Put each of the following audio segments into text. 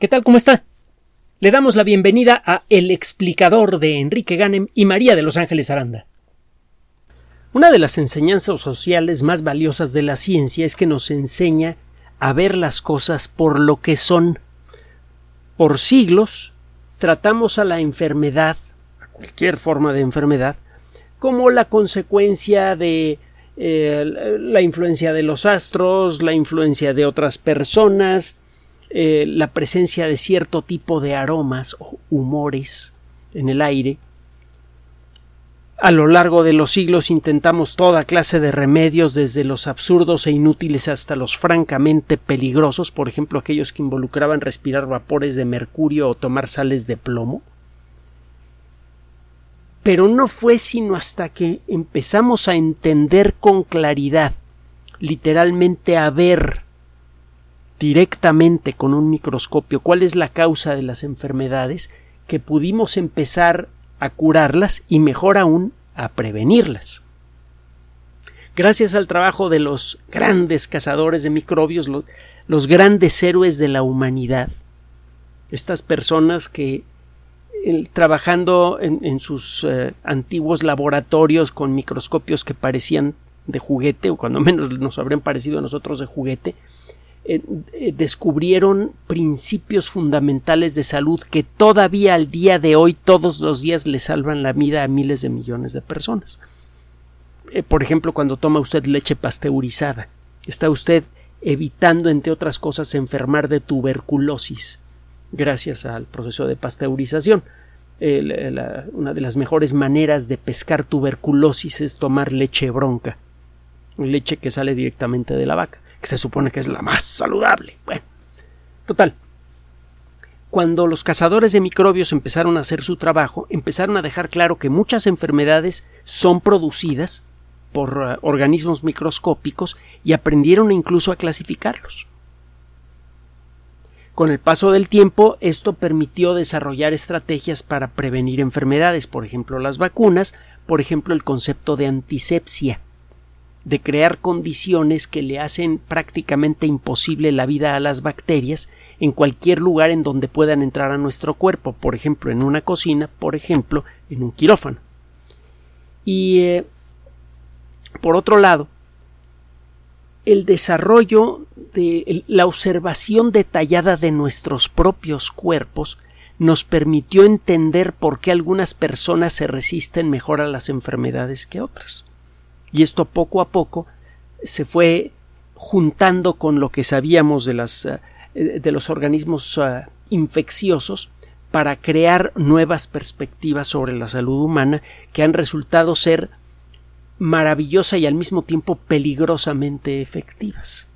¿Qué tal? ¿Cómo está? Le damos la bienvenida a El explicador de Enrique Ganem y María de Los Ángeles Aranda. Una de las enseñanzas sociales más valiosas de la ciencia es que nos enseña a ver las cosas por lo que son. Por siglos tratamos a la enfermedad, a cualquier forma de enfermedad, como la consecuencia de eh, la influencia de los astros, la influencia de otras personas, eh, la presencia de cierto tipo de aromas o humores en el aire. A lo largo de los siglos intentamos toda clase de remedios, desde los absurdos e inútiles hasta los francamente peligrosos, por ejemplo aquellos que involucraban respirar vapores de mercurio o tomar sales de plomo. Pero no fue sino hasta que empezamos a entender con claridad, literalmente a ver directamente con un microscopio cuál es la causa de las enfermedades, que pudimos empezar a curarlas y mejor aún a prevenirlas. Gracias al trabajo de los grandes cazadores de microbios, los, grandes héroes de la humanidad, estas personas que trabajando en, sus eh, antiguos laboratorios con microscopios que parecían de juguete, o cuando menos nos habrían parecido a nosotros de juguete, eh, eh, descubrieron principios fundamentales de salud que todavía al día de hoy todos los días le salvan la vida a miles de millones de personas. Eh, por ejemplo, cuando toma usted leche pasteurizada, está usted evitando, entre otras cosas, enfermar de tuberculosis gracias al proceso de pasteurización. una de las mejores maneras de pescar tuberculosis es tomar leche bronca, leche que sale directamente de la vaca que se supone que es la más saludable. Bueno, total. Cuando los cazadores de microbios empezaron a hacer su trabajo, empezaron a dejar claro que muchas enfermedades son producidas por uh, organismos microscópicos y aprendieron incluso a clasificarlos. Con el paso del tiempo, esto permitió desarrollar estrategias para prevenir enfermedades, por ejemplo las vacunas, por ejemplo el concepto de antisepsia, de crear condiciones que le hacen prácticamente imposible la vida a las bacterias en cualquier lugar en donde puedan entrar a nuestro cuerpo, por ejemplo en una cocina, por ejemplo en un quirófano. Y eh, por otro lado, el desarrollo de la observación detallada de nuestros propios cuerpos nos permitió entender por qué algunas personas se resisten mejor a las enfermedades que otras y esto poco a poco se fue juntando con lo que sabíamos de, las, eh, de los organismos eh, infecciosos para crear nuevas perspectivas sobre la salud humana que han resultado ser maravillosa y al mismo tiempo peligrosamente efectivas.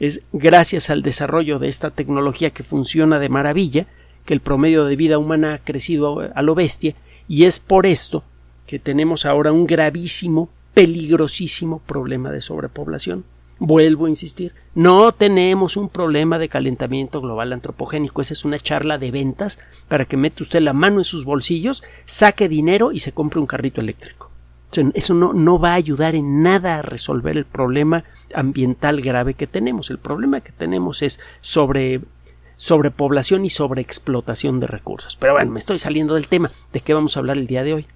Es gracias al desarrollo de esta tecnología que funciona de maravilla que el promedio de vida humana ha crecido a lo bestia y es por esto que tenemos ahora un gravísimo peligrosísimo problema de sobrepoblación. Vuelvo a insistir, no tenemos un problema de calentamiento global antropogénico. Esa es una charla de ventas para que mete usted la mano en sus bolsillos, saque dinero y se compre un carrito eléctrico. Eso no, no va a ayudar en nada a resolver el problema ambiental grave que tenemos. El problema que tenemos es sobre sobrepoblación y sobreexplotación de recursos. Pero bueno, me estoy saliendo del tema. ¿De qué vamos a hablar el día de hoy?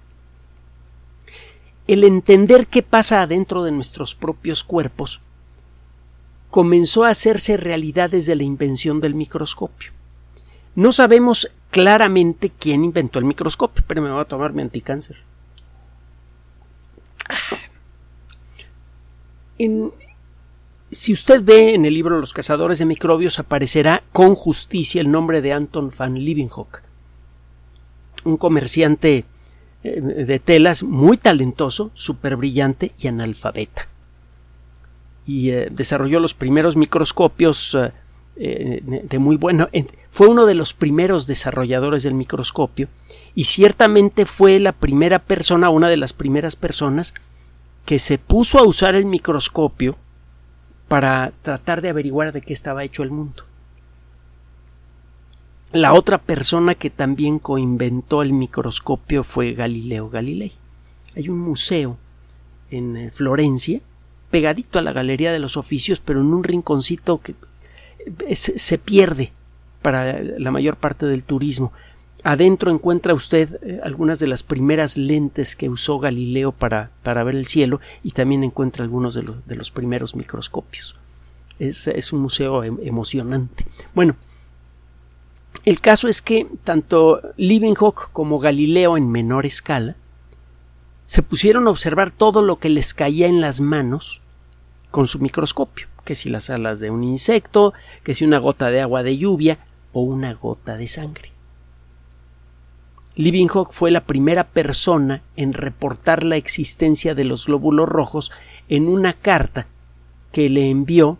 El entender qué pasa adentro de nuestros propios cuerpos comenzó a hacerse realidad desde la invención del microscopio. No sabemos claramente quién inventó el microscopio, pero me voy a tomar mi anticáncer. si usted ve en el libro Los cazadores de microbios aparecerá con justicia el nombre de Anton van Leeuwenhoek, un comerciante de telas muy talentoso, súper brillante y analfabeta. Y eh, desarrolló los primeros microscopios eh, de muy bueno. Fue uno de los primeros desarrolladores del microscopio y ciertamente fue la primera persona, una de las primeras personas que se puso a usar el microscopio para tratar de averiguar de qué estaba hecho el mundo. La otra persona que también coinventó el microscopio fue Galileo Galilei. Hay un museo en eh, Florencia, pegadito a la Galería de los Oficios, pero en un rinconcito que eh, se pierde para la mayor parte del turismo. Adentro encuentra usted eh, algunas de las primeras lentes que usó Galileo para, para ver el cielo y también encuentra algunos de, de los primeros microscopios. Es, es un museo em, emocionante. Bueno, el caso es que tanto Leeuwenhoek como Galileo en menor escala se pusieron a observar todo lo que les caía en las manos con su microscopio, que si las alas de un insecto, que si una gota de agua de lluvia o una gota de sangre. Leeuwenhoek fue la primera persona en reportar la existencia de los glóbulos rojos en una carta que le envió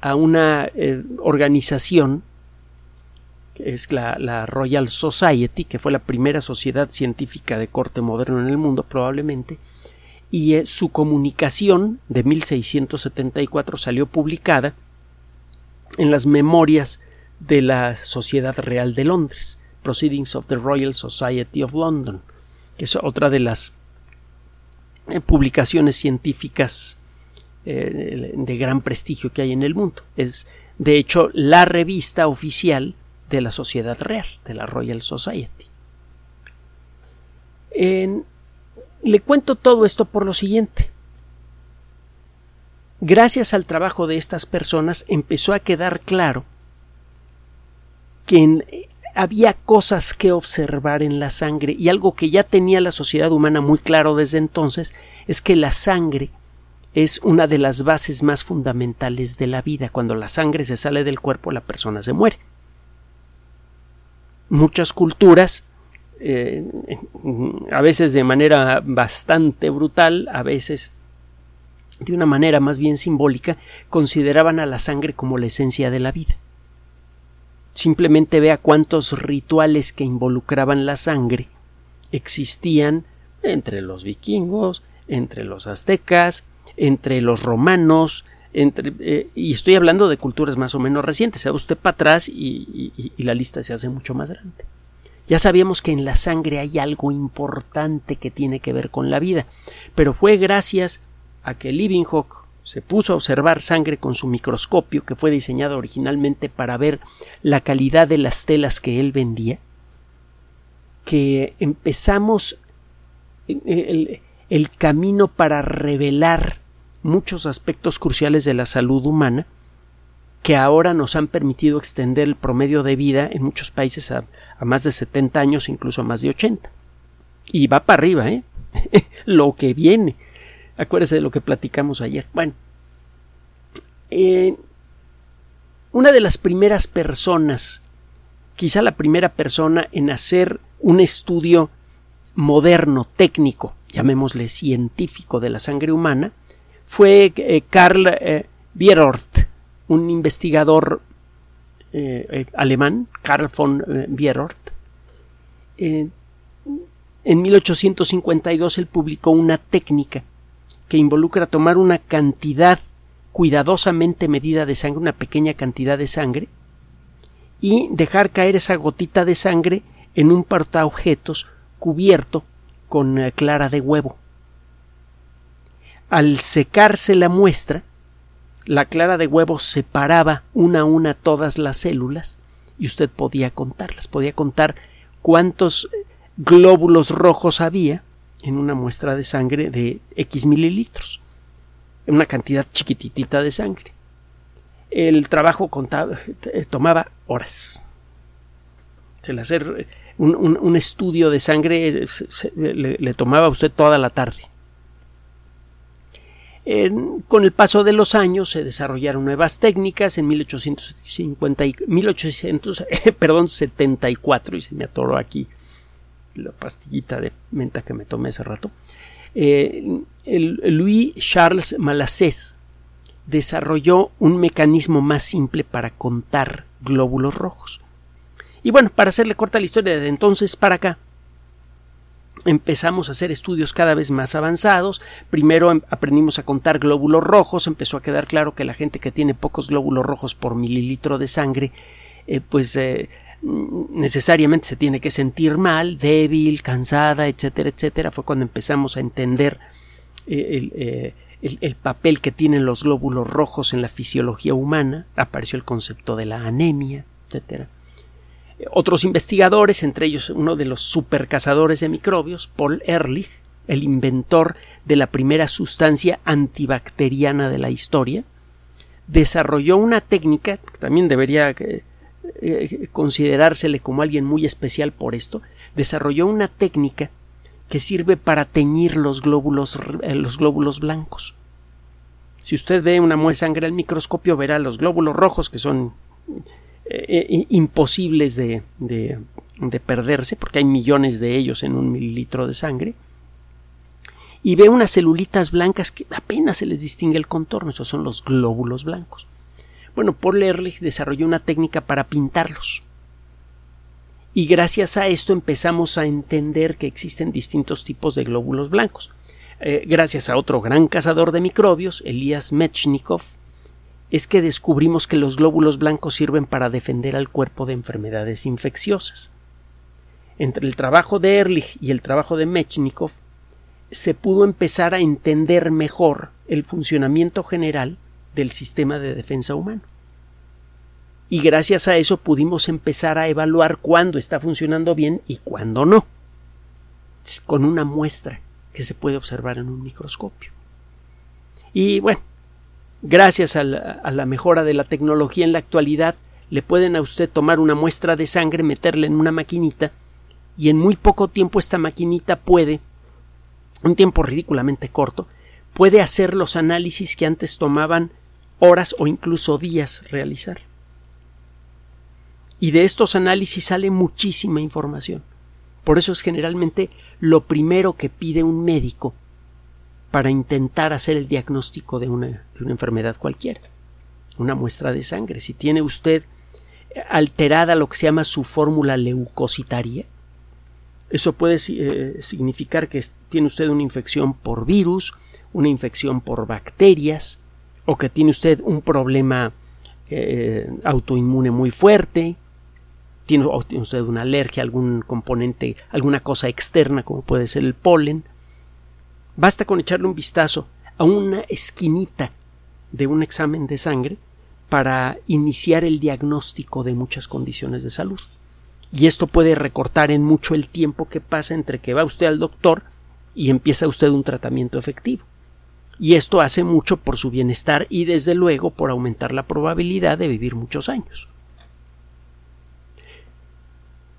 a una eh, organización es la, Royal Society, que fue la primera sociedad científica de corte moderno en el mundo probablemente, y eh, su comunicación de 1674 salió publicada en las memorias de la Sociedad Real de Londres. Proceedings of the Royal Society of London, que es otra de las eh, publicaciones científicas eh, de gran prestigio que hay en el mundo. Es, de hecho, la revista oficial de la Sociedad Real, de la Royal Society. le cuento todo esto por lo siguiente. Gracias al trabajo de estas personas empezó a quedar claro que en, había cosas que observar en la sangre y algo que ya tenía la sociedad humana muy claro desde entonces es que la sangre es una de las bases más fundamentales de la vida. Cuando la sangre se sale del cuerpo la persona se muere. Muchas culturas eh, a veces de manera bastante brutal, a veces de una manera más bien simbólica, consideraban a la sangre como la esencia de la vida. Simplemente vea cuántos rituales que involucraban la sangre existían entre los vikingos, entre los aztecas, entre los romanos, eh, y estoy hablando de culturas más o menos recientes. Se va usted para atrás y, la lista se hace mucho más grande. Ya sabíamos que en la sangre hay algo importante que tiene que ver con la vida, pero fue gracias a que Leeuwenhoek se puso a observar sangre con su microscopio, que fue diseñado originalmente para ver la calidad de las telas que él vendía, que empezamos el, el camino para revelar muchos aspectos cruciales de la salud humana que ahora nos han permitido extender el promedio de vida en muchos países a, más de 70 años, incluso a más de 80. Y va para arriba, ¿eh? Lo que viene. Acuérdese de lo que platicamos ayer. Bueno, eh, una de las primeras personas, quizá la primera persona en hacer un estudio moderno, técnico, llamémosle científico de la sangre humana, fue eh, Karl eh, Bierort, un investigador alemán, Karl von Bierort. en 1852 él publicó una técnica que involucra tomar una cantidad cuidadosamente medida de sangre, una pequeña cantidad de sangre, y dejar caer esa gotita de sangre en un portaobjetos cubierto con eh, clara de huevo. Al secarse la muestra, la clara de huevo separaba una a una todas las células y usted podía contarlas, podía contar cuántos glóbulos rojos había en una muestra de sangre de X mililitros, una cantidad chiquititita de sangre. El trabajo eh, tomaba horas. El hacer un, estudio de sangre eh, le, tomaba a usted toda la tarde. Con el paso de los años se desarrollaron nuevas técnicas. En 1850 1874, y se me atoró aquí la pastillita de menta que me tomé hace rato, eh, Louis Charles Malassés desarrolló un mecanismo más simple para contar glóbulos rojos. Y bueno, para hacerle corta la historia, de entonces para acá empezamos a hacer estudios cada vez más avanzados. Primero em, aprendimos a contar glóbulos rojos, empezó a quedar claro que la gente que tiene pocos glóbulos rojos por mililitro de sangre, eh, pues eh, necesariamente se tiene que sentir mal, débil, cansada, etcétera, etcétera. Fue cuando empezamos a entender eh, eh, el, papel que tienen los glóbulos rojos en la fisiología humana. Apareció el concepto de la anemia, etcétera. Otros investigadores, entre ellos uno de los supercazadores de microbios, Paul Ehrlich, el inventor de la primera sustancia antibacteriana de la historia, desarrolló una técnica, que también debería eh, eh, considerársele como alguien muy especial por esto, desarrolló una técnica que sirve para teñir los glóbulos, eh, los glóbulos blancos. Si usted ve una muestra de sangre al microscopio, verá los glóbulos rojos que son imposibles de, de, perderse porque hay millones de ellos en un mililitro de sangre y ve unas celulitas blancas que apenas se les distingue el contorno, esos son los glóbulos blancos. Bueno, Paul Ehrlich desarrolló una técnica para pintarlos. Y gracias a esto empezamos a entender que existen distintos tipos de glóbulos blancos. Eh, gracias a otro gran cazador de microbios, Elías Mechnikov, es que descubrimos que los glóbulos blancos sirven para defender al cuerpo de enfermedades infecciosas. Entre el trabajo de Ehrlich y el trabajo de Mechnikov, se pudo empezar a entender mejor el funcionamiento general del sistema de defensa humano. Y gracias a eso pudimos empezar a evaluar cuándo está funcionando bien y cuándo no, con una muestra que se puede observar en un microscopio. Y bueno, gracias a la, mejora de la tecnología en la actualidad, le pueden a usted tomar una muestra de sangre, meterla en una maquinita, y en muy poco tiempo esta maquinita puede un tiempo ridículamente corto, puede hacer los análisis que antes tomaban horas o incluso días realizar. Y de estos análisis sale muchísima información. Por eso es generalmente lo primero que pide un médico para intentar hacer el diagnóstico de una, de una enfermedad cualquiera. Una muestra de sangre. Si tiene usted alterada lo que se llama su fórmula leucocitaria, eso puede eh, significar que tiene usted una infección por virus, una infección por bacterias, o que tiene usted un problema eh, autoinmune muy fuerte, tiene, o tiene usted una alergia a algún componente, alguna cosa externa como puede ser el polen. Basta con echarle un vistazo a una esquinita de un examen de sangre para iniciar el diagnóstico de muchas condiciones de salud y esto puede recortar en mucho el tiempo que pasa entre que va usted al doctor y empieza usted un tratamiento efectivo. Y esto hace mucho por su bienestar y desde luego por aumentar la probabilidad de vivir muchos años.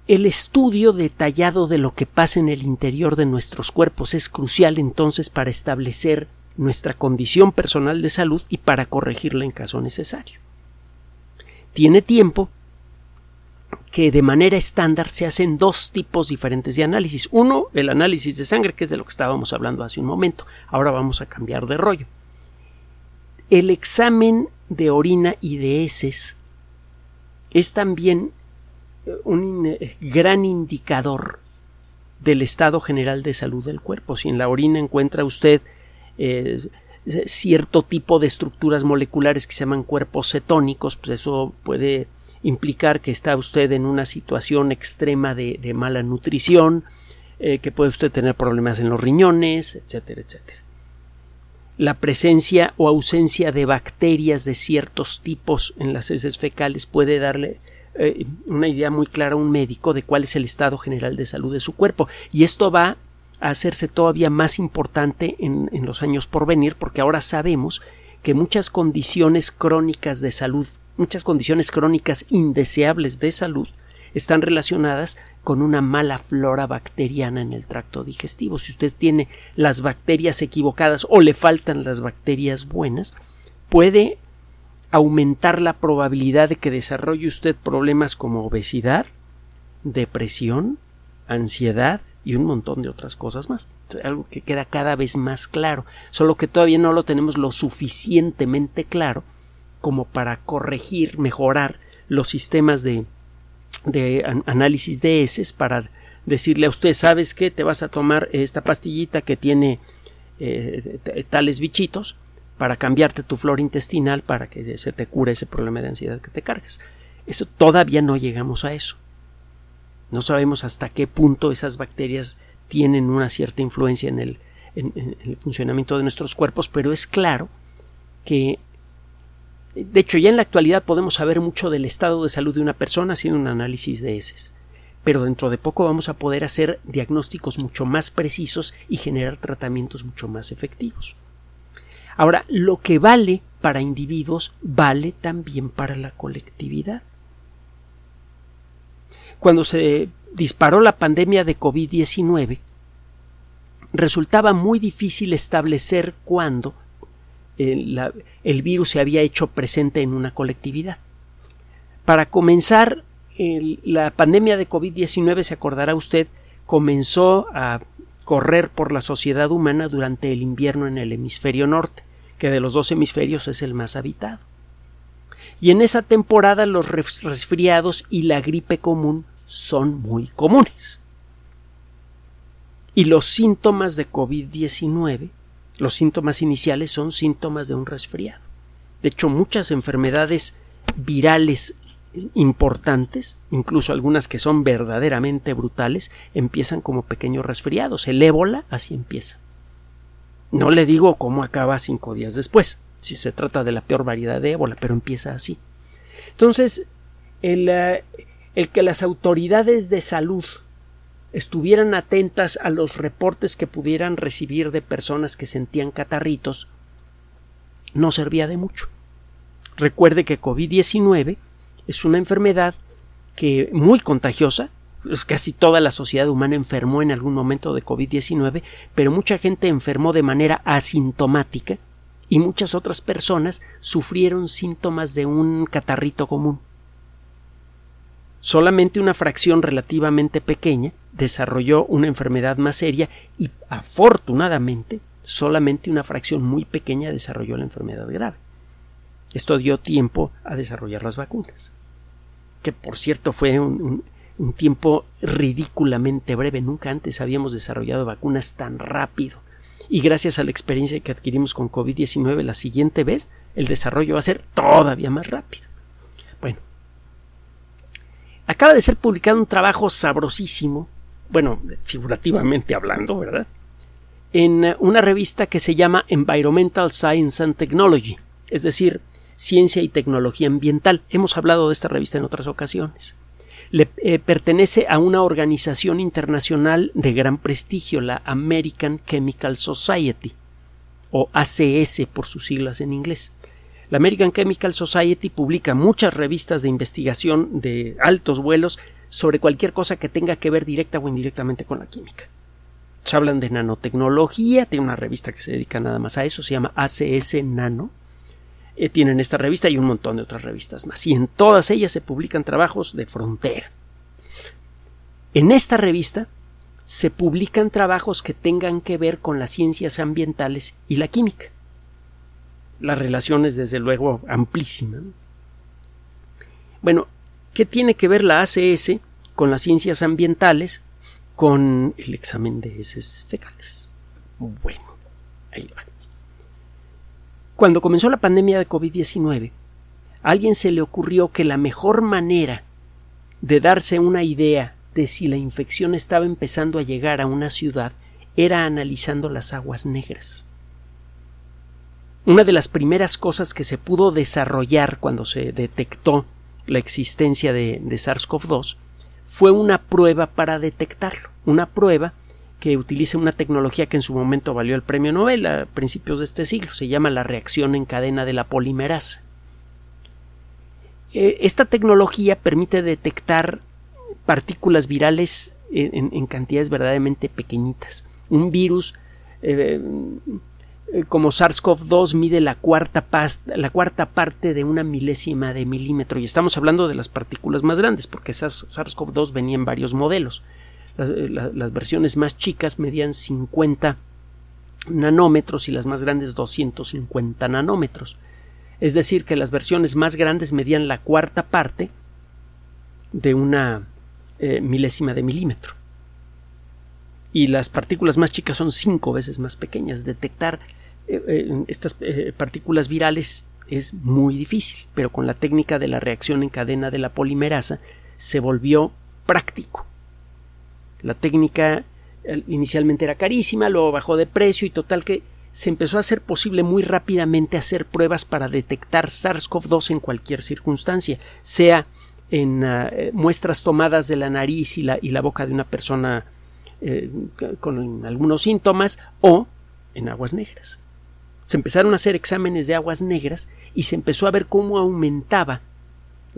El estudio detallado de lo que pasa en el interior de nuestros cuerpos es crucial entonces para establecer nuestra condición personal de salud y para corregirla en caso necesario. Tiene tiempo que de manera estándar se hacen dos tipos diferentes de análisis. Uno, el análisis de sangre, que es de lo que estábamos hablando hace un momento. Ahora vamos a cambiar de rollo. El examen de orina y de heces es también un gran indicador del estado general de salud del cuerpo. Si en la orina encuentra usted eh, cierto tipo de estructuras moleculares que se llaman cuerpos cetónicos, pues eso puede implicar que está usted en una situación extrema de, mala nutrición, eh, que puede usted tener problemas en los riñones, etcétera, etcétera. La presencia o ausencia de bacterias de ciertos tipos en las heces fecales puede darle eh, una idea muy clara a un médico de cuál es el estado general de salud de su cuerpo. Y esto va a hacerse todavía más importante en los años por venir, porque ahora sabemos que muchas condiciones crónicas de salud muchas condiciones crónicas indeseables de salud están relacionadas con una mala flora bacteriana en el tracto digestivo. Si usted tiene las bacterias equivocadas o le faltan las bacterias buenas, puede aumentar la probabilidad de que desarrolle usted problemas como obesidad, depresión, ansiedad y un montón de otras cosas más. algo que queda cada vez más claro, solo que todavía no lo tenemos lo suficientemente claro como para corregir, mejorar los sistemas de, análisis de heces para decirle a usted, ¿sabes qué? Te vas a tomar esta pastillita que tiene eh, tales bichitos para cambiarte tu flora intestinal para que se te cure ese problema de ansiedad que te cargas. Eso todavía no llegamos a eso. No sabemos hasta qué punto esas bacterias tienen una cierta influencia en el, en el funcionamiento de nuestros cuerpos, pero es claro que De hecho, ya en la actualidad podemos saber mucho del estado de salud de una persona haciendo un análisis de heces. Pero dentro de poco vamos a poder hacer diagnósticos mucho más precisos y generar tratamientos mucho más efectivos. Ahora, lo que vale para individuos vale también para la colectividad. Cuando se disparó la pandemia de COVID-19, resultaba muy difícil establecer cuándo el, el, virus se había hecho presente en una colectividad. Para comenzar, la pandemia de COVID-19, se acordará usted, comenzó a correr por la sociedad humana durante el invierno en el hemisferio norte, que de los dos hemisferios es el más habitado. Y en esa temporada los resfriados y la gripe común son muy comunes. Y los síntomas de COVID-19, los síntomas iniciales son síntomas de un resfriado. De hecho, muchas enfermedades virales importantes, incluso algunas que son verdaderamente brutales, empiezan como pequeños resfriados. El ébola así empieza. No le digo cómo acaba cinco días después, si se trata de la peor variedad de ébola, pero empieza así. Entonces, el, eh, el que las autoridades de salud estuvieran atentas a los reportes que pudieran recibir de personas que sentían catarritos no servía de mucho. Recuerde que COVID-19 es una enfermedad que muy contagiosa, casi toda la sociedad humana enfermó en algún momento de COVID-19, pero mucha gente enfermó de manera asintomática y muchas otras personas sufrieron síntomas de un catarrito común. Solamente una fracción relativamente pequeña desarrolló una enfermedad más seria y afortunadamente solamente una fracción muy pequeña desarrolló la enfermedad grave. Esto dio tiempo a desarrollar las vacunas, que por cierto fue un, tiempo ridículamente breve. Nunca antes habíamos desarrollado vacunas tan rápido. Y gracias a la experiencia que adquirimos con COVID-19 la siguiente vez, el desarrollo va a ser todavía más rápido. Bueno, acaba de ser publicado un trabajo sabrosísimo bueno, figurativamente hablando, ¿verdad? En eh, una revista que se llama Environmental Science and Technology, es decir, Ciencia y Tecnología Ambiental. Hemos hablado de esta revista en otras ocasiones. Le eh, pertenece a una organización internacional de gran prestigio, la American Chemical Society, o ACS por sus siglas en inglés. La American Chemical Society publica muchas revistas de investigación de altos vuelos sobre cualquier cosa que tenga que ver directa o indirectamente con la química. Se hablan de nanotecnología, tiene una revista que se dedica nada más a eso, se llama ACS Nano. Eh, tienen esta revista y un montón de otras revistas más. Y en todas ellas se publican trabajos de frontera. En esta revista se publican trabajos que tengan que ver con las ciencias ambientales y la química. La relación es desde luego amplísima. Bueno, ¿Qué tiene que ver la ACS con las ciencias ambientales con el examen de heces fecales? Bueno, ahí va. Cuando comenzó la pandemia de COVID-19, a alguien se le ocurrió que la mejor manera de darse una idea de si la infección estaba empezando a llegar a una ciudad era analizando las aguas negras. Una de las primeras cosas que se pudo desarrollar cuando se detectó la existencia de, SARS-CoV-2 fue una prueba para detectarlo, una prueba que utiliza una tecnología que en su momento valió el premio Nobel a principios de este siglo, se llama la reacción en cadena de la polimerasa. Eh, esta tecnología permite detectar partículas virales en, cantidades verdaderamente pequeñitas. Un virus eh, eh, como SARS-CoV-2 mide la cuarta, la cuarta parte de una milésima de milímetro y estamos hablando de las partículas más grandes porque SARS-CoV-2 venía en varios modelos. Eh, las, versiones más chicas medían 50 nanómetros y las más grandes 250 nanómetros. Es decir, que las versiones más grandes medían la cuarta parte de una eh, milésima de milímetro. Y las partículas más chicas son cinco veces más pequeñas. Detectar eh, estas partículas virales es muy difícil, pero con la técnica de la reacción en cadena de la polimerasa se volvió práctico. La técnica inicialmente era carísima, luego bajó de precio y total que se empezó a hacer posible muy rápidamente hacer pruebas para detectar SARS-CoV-2 en cualquier circunstancia, sea en ah, muestras tomadas de la nariz y la, y la boca de una persona eh, con algunos síntomas o en aguas negras. Se empezaron a hacer exámenes de aguas negras y se empezó a ver cómo aumentaba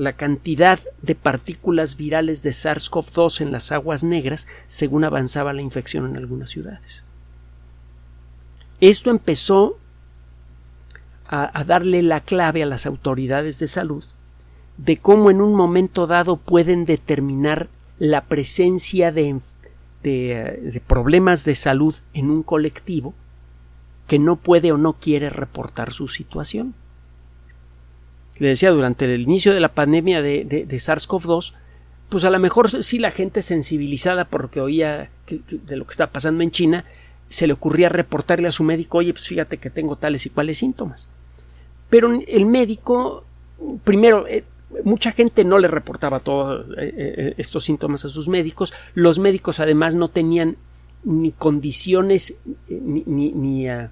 la cantidad de partículas virales de SARS-CoV-2 en las aguas negras según avanzaba la infección en algunas ciudades. Esto empezó a, darle la clave a las autoridades de salud de cómo en un momento dado pueden determinar la presencia de, problemas de salud en un colectivo que no puede o no quiere reportar su situación le decía, durante el inicio de la pandemia de, de, SARS-CoV-2, pues a lo mejor sí la gente sensibilizada por lo que oía de lo que estaba pasando en China, se le ocurría reportarle a su médico, oye, pues fíjate que tengo tales y cuales síntomas. Pero el médico, primero, eh, mucha gente no le reportaba todos eh, eh, estos síntomas a sus médicos. Los médicos además no tenían ni condiciones ni, ni, ah,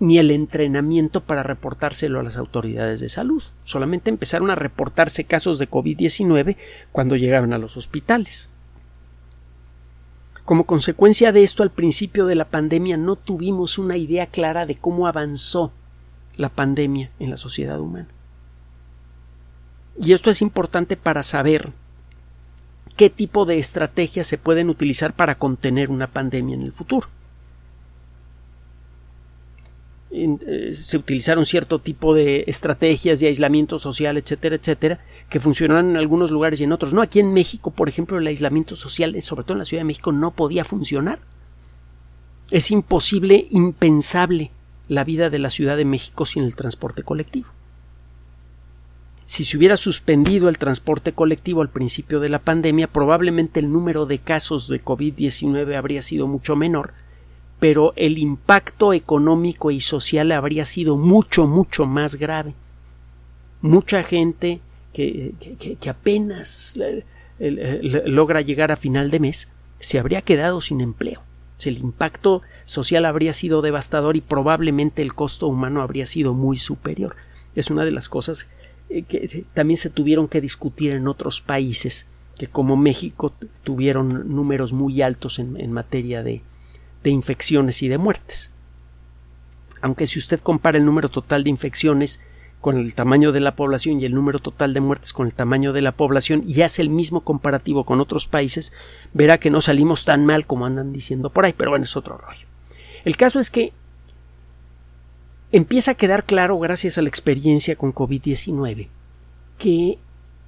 ni el entrenamiento para reportárselo a las autoridades de salud. Solamente empezaron a reportarse casos de COVID-19 cuando llegaban a los hospitales. Como consecuencia de esto, al principio de la pandemia no tuvimos una idea clara de cómo avanzó la pandemia en la sociedad humana. Y esto es importante para saber qué tipo de estrategias se pueden utilizar para contener una pandemia en el futuro. Eh, se utilizaron cierto tipo de estrategias de aislamiento social, etcétera, etcétera, que funcionaron en algunos lugares y en otros. No, aquí en México, por ejemplo, el aislamiento social, sobre todo en la Ciudad de México, no podía funcionar. Es imposible, impensable la vida de la Ciudad de México sin el transporte colectivo. Si se hubiera suspendido el transporte colectivo al principio de la pandemia, probablemente el número de casos de COVID-19 habría sido mucho menor, pero el impacto económico y social habría sido mucho, mucho más grave. Mucha gente que, que, apenas logra llegar a final de mes se habría quedado sin empleo. El impacto social habría sido devastador y probablemente el costo humano habría sido muy superior. Es una de las cosas eh, que también se tuvieron que discutir en otros países que como México tuvieron números muy altos en materia de, de infecciones y de muertes. Aunque si usted compara el número total de infecciones con el tamaño de la población y el número total de muertes con el tamaño de la población y hace el mismo comparativo con otros países, verá que no salimos tan mal como andan diciendo por ahí, pero bueno, es otro rollo. El caso es que empieza a quedar claro, gracias a la experiencia con COVID-19, que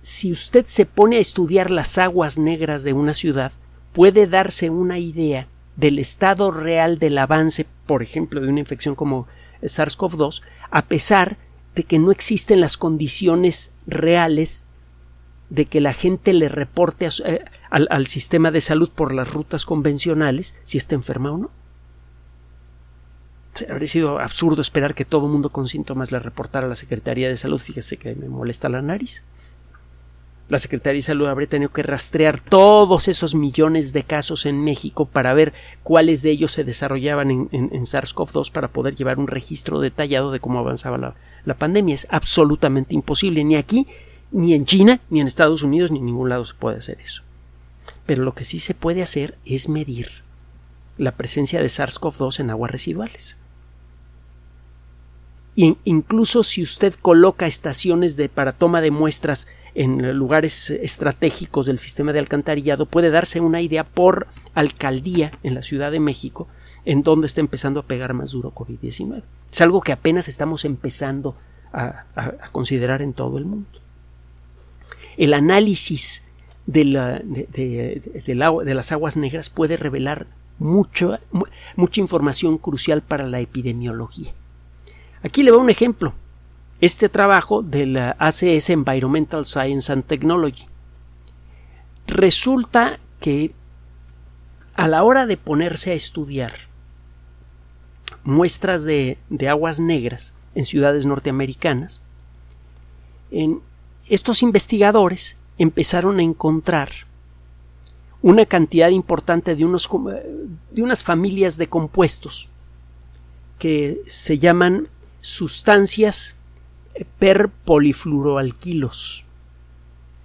si usted se pone a estudiar las aguas negras de una ciudad, puede darse una idea del estado real del avance, por ejemplo, de una infección como SARS-CoV-2, a pesar de que no existen las condiciones reales de que la gente le reporte eh, al, sistema de salud por las rutas convencionales si está enferma o no. Habría sido absurdo esperar que todo mundo con síntomas le reportara a la Secretaría de Salud. Fíjese que me molesta la nariz la Secretaría de Salud habría tenido que rastrear todos esos millones de casos en México para ver cuáles de ellos se desarrollaban en, SARS-CoV-2 para poder llevar un registro detallado de cómo avanzaba la, pandemia. Es absolutamente imposible. Ni aquí, ni en China, ni en Estados Unidos, ni en ningún lado se puede hacer eso. Pero lo que sí se puede hacer es medir la presencia de SARS-CoV-2 en aguas residuales. incluso si usted coloca estaciones de, para toma de muestras en lugares estratégicos del sistema de alcantarillado puede darse una idea por alcaldía en la Ciudad de México en donde está empezando a pegar más duro COVID-19. Es algo que apenas estamos empezando a, considerar en todo el mundo. El análisis de, las aguas negras puede revelar mucha información crucial para la epidemiología. Aquí le va un ejemplo este trabajo de la ACS Environmental Science and Technology. Resulta que a la hora de ponerse a estudiar muestras de, aguas negras en ciudades norteamericanas, estos investigadores empezaron a encontrar una cantidad importante de, unos, de unas familias de compuestos que se llaman sustancias perpolifluoroalquilos.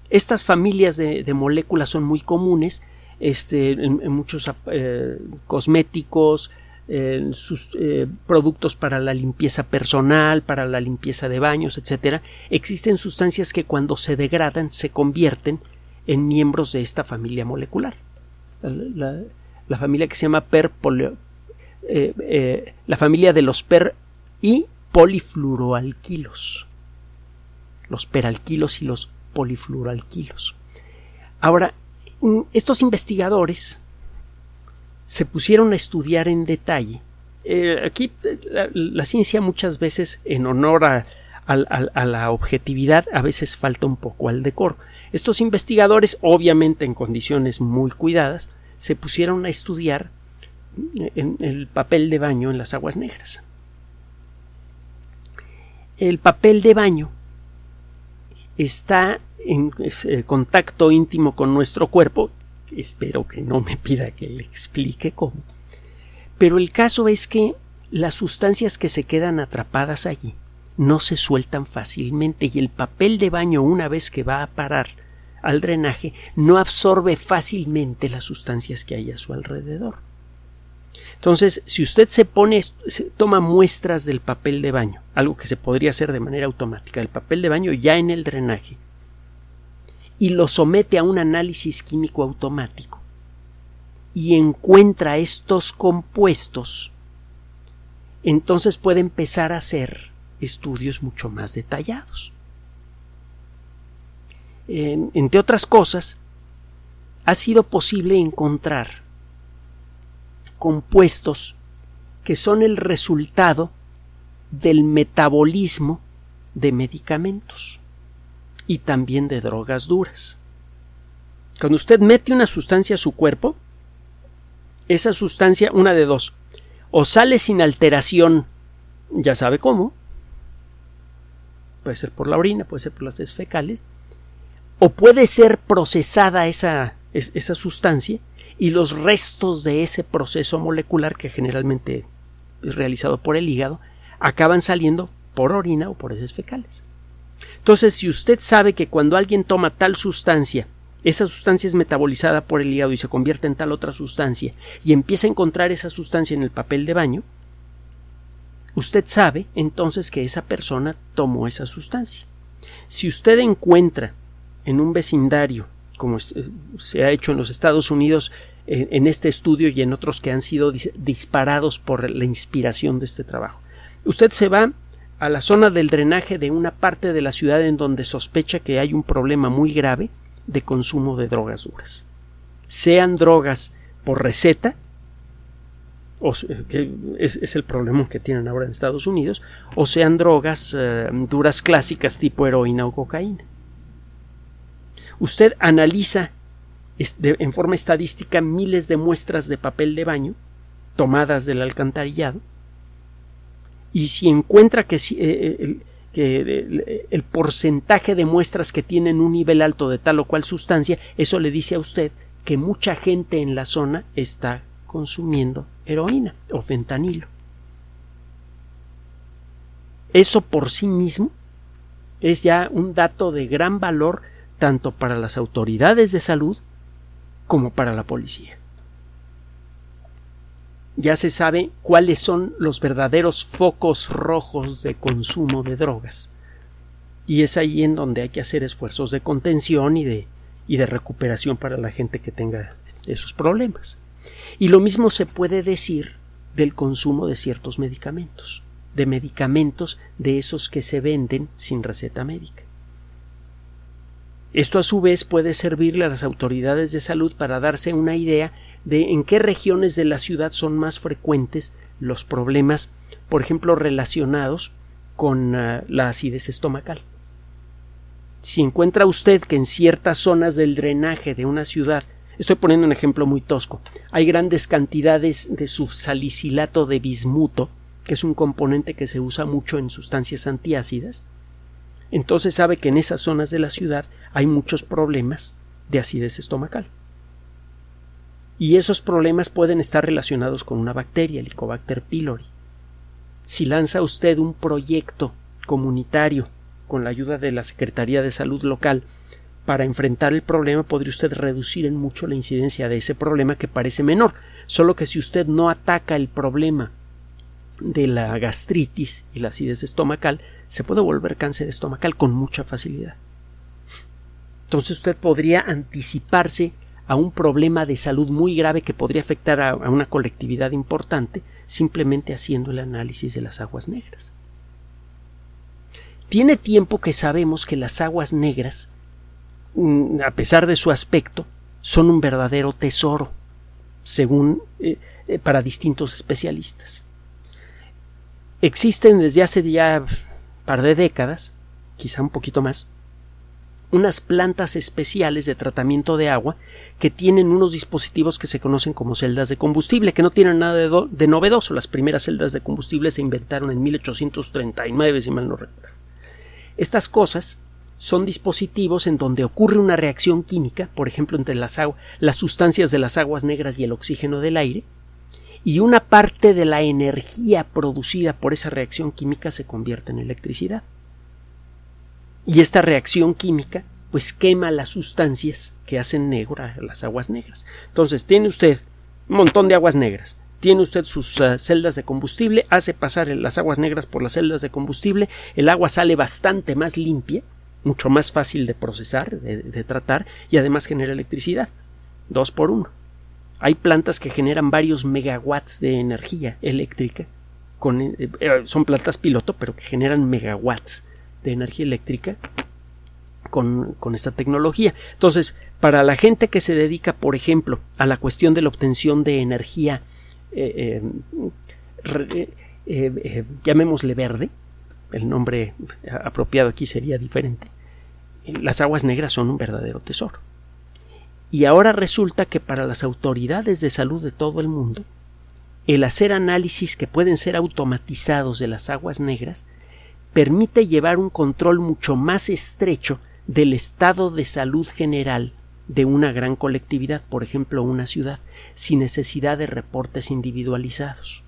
Estas familias de, moléculas son muy comunes este, en, muchos eh, cosméticos, en sus eh, productos para la limpieza personal, para la limpieza de baños, etc. Existen sustancias que cuando se degradan se convierten en miembros de esta familia molecular. La, familia que se llama per eh, la familia de los per y polifluoroalquilos. Los peralquilos y los polifluoroalquilos. Ahora, mm, estos investigadores se pusieron a estudiar en detalle. Eh, aquí la, ciencia muchas veces, en honor a, la objetividad, a veces falta un poco al decoro. Estos investigadores, obviamente en condiciones muy cuidadas, se pusieron a estudiar en el papel de baño en las aguas negras. El papel de baño está en eh, contacto íntimo con nuestro cuerpo. Espero que no me pida que le explique cómo. Pero el caso es que las sustancias que se quedan atrapadas allí no se sueltan fácilmente y el papel de baño una vez que va a parar al drenaje no absorbe fácilmente las sustancias que hay a su alrededor. Entonces, si usted se pone, toma muestras del papel de baño, algo que se podría hacer de manera automática, el papel de baño ya en el drenaje, y lo somete a un análisis químico automático, y encuentra estos compuestos, entonces puede empezar a hacer estudios mucho más detallados. entre otras cosas, ha sido posible encontrar compuestos que son el resultado del metabolismo de medicamentos y también de drogas duras. Cuando usted mete una sustancia a su cuerpo, esa sustancia, una de dos, o sale sin alteración, ya sabe cómo, puede ser por la orina, puede ser por las fecales, o puede ser procesada esa, esa sustancia y los restos de ese proceso molecular que generalmente es realizado por el hígado acaban saliendo por orina o por heces fecales. Entonces, si usted sabe que cuando alguien toma tal sustancia, esa sustancia es metabolizada por el hígado y se convierte en tal otra sustancia, y empieza a encontrar esa sustancia en el papel de baño, usted sabe entonces que esa persona tomó esa sustancia. Si usted encuentra en un vecindario como eh, se ha hecho en los Estados Unidos eh, en este estudio y en otros que han sido disparados por la inspiración de este trabajo. Usted se va a la zona del drenaje de una parte de la ciudad en donde sospecha que hay un problema muy grave de consumo de drogas duras. Sean drogas por receta, o, que es, el problema que tienen ahora en Estados Unidos, o sean drogas eh, duras clásicas tipo heroína o cocaína usted analiza en forma estadística miles de muestras de papel de baño tomadas del alcantarillado y si encuentra que, eh, eh, el, porcentaje de muestras que tienen un nivel alto de tal o cual sustancia, eso le dice a usted que mucha gente en la zona está consumiendo heroína o fentanilo. Eso por sí mismo es ya un dato de gran valor tanto para las autoridades de salud como para la policía. Ya se sabe cuáles son los verdaderos focos rojos de consumo de drogas. Y es ahí en donde hay que hacer esfuerzos de contención y de, y de recuperación para la gente que tenga esos problemas. Y lo mismo se puede decir del consumo de ciertos medicamentos, de medicamentos de esos que se venden sin receta médica. Esto a su vez puede servirle a las autoridades de salud para darse una idea de en qué regiones de la ciudad son más frecuentes los problemas, por ejemplo, relacionados con ah, la acidez estomacal. Si encuentra usted que en ciertas zonas del drenaje de una ciudad, estoy poniendo un ejemplo muy tosco, hay grandes cantidades de subsalicilato de bismuto, que es un componente que se usa mucho en sustancias antiácidas, entonces sabe que en esas zonas de la ciudad hay muchos problemas de acidez estomacal. Y esos problemas pueden estar relacionados con una bacteria, el Helicobacter pylori. si lanza usted un proyecto comunitario con la ayuda de la Secretaría de Salud local para enfrentar el problema podría usted reducir en mucho la incidencia de ese problema que parece menor. Solo que si usted no ataca el problema de la gastritis y la acidez estomacal, se puede volver cáncer estomacal con mucha facilidad. Entonces usted podría anticiparse a un problema de salud muy grave que podría afectar a, una colectividad importante simplemente haciendo el análisis de las aguas negras. Tiene tiempo que sabemos que las aguas negras, mm, a pesar de su aspecto, son un verdadero tesoro, según eh, eh, para distintos especialistas. Existen desde hace ya par de décadas, quizá un poquito más, unas plantas especiales de tratamiento de agua que tienen unos dispositivos que se conocen como celdas de combustible, que no tienen nada de, novedoso. Las primeras celdas de combustible se inventaron en 1839, si mal no recuerdo. Estas cosas son dispositivos en donde ocurre una reacción química, por ejemplo, entre las, las sustancias de las aguas negras y el oxígeno del aire, y una parte de la energía producida por esa reacción química se convierte en electricidad. Y esta reacción química pues quema las sustancias que hacen negra las aguas negras. Entonces tiene usted un montón de aguas negras, tiene usted sus uh, celdas de combustible, hace pasar las aguas negras por las celdas de combustible, el agua sale bastante más limpia, mucho más fácil de procesar, de, tratar y además genera electricidad. Dos por uno. Hay plantas que generan varios megawatts de energía eléctrica. Con, eh, eh, son plantas piloto, pero que generan megawatts de energía eléctrica con, esta tecnología. Entonces, para la gente que se dedica, por ejemplo, a la cuestión de la obtención de energía, eh, llamémosle verde, el nombre apropiado aquí sería diferente, las aguas negras son un verdadero tesoro. Y ahora resulta que para las autoridades de salud de todo el mundo, el hacer análisis que pueden ser automatizados de las aguas negras permite llevar un control mucho más estrecho del estado de salud general de una gran colectividad, por ejemplo una ciudad, sin necesidad de reportes individualizados.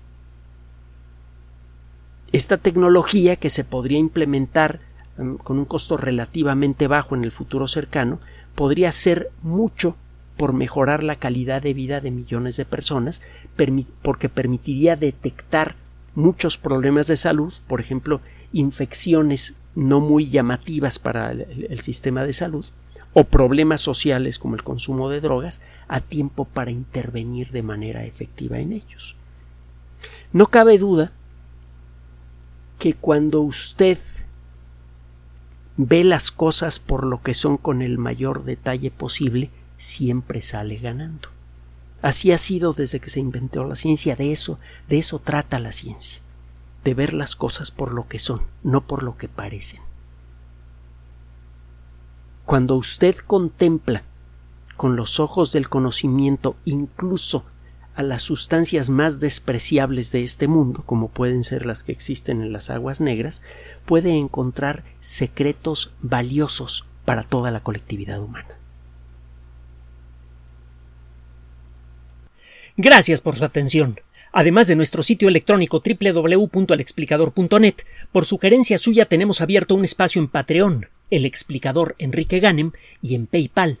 Esta tecnología que se podría implementar em, con un costo relativamente bajo en el futuro cercano podría ser mucho por mejorar la calidad de vida de millones de personas, porque permitiría detectar muchos problemas de salud, por ejemplo, infecciones no muy llamativas para el, sistema de salud o problemas sociales como el consumo de drogas a tiempo para intervenir de manera efectiva en ellos. No cabe duda que cuando usted ve las cosas por lo que son con el mayor detalle posible, siempre sale ganando. Así ha sido desde que se inventó la ciencia, de eso, de eso trata la ciencia de ver las cosas por lo que son, no por lo que parecen. Cuando usted contempla con los ojos del conocimiento incluso a las sustancias más despreciables de este mundo, como pueden ser las que existen en las aguas negras, puede encontrar secretos valiosos para toda la colectividad humana. Gracias por su atención. Además de nuestro sitio electrónico www.alexplicador.net, por sugerencia suya tenemos abierto un espacio en Patreon, el explicador Enrique Ganem, y en PayPal,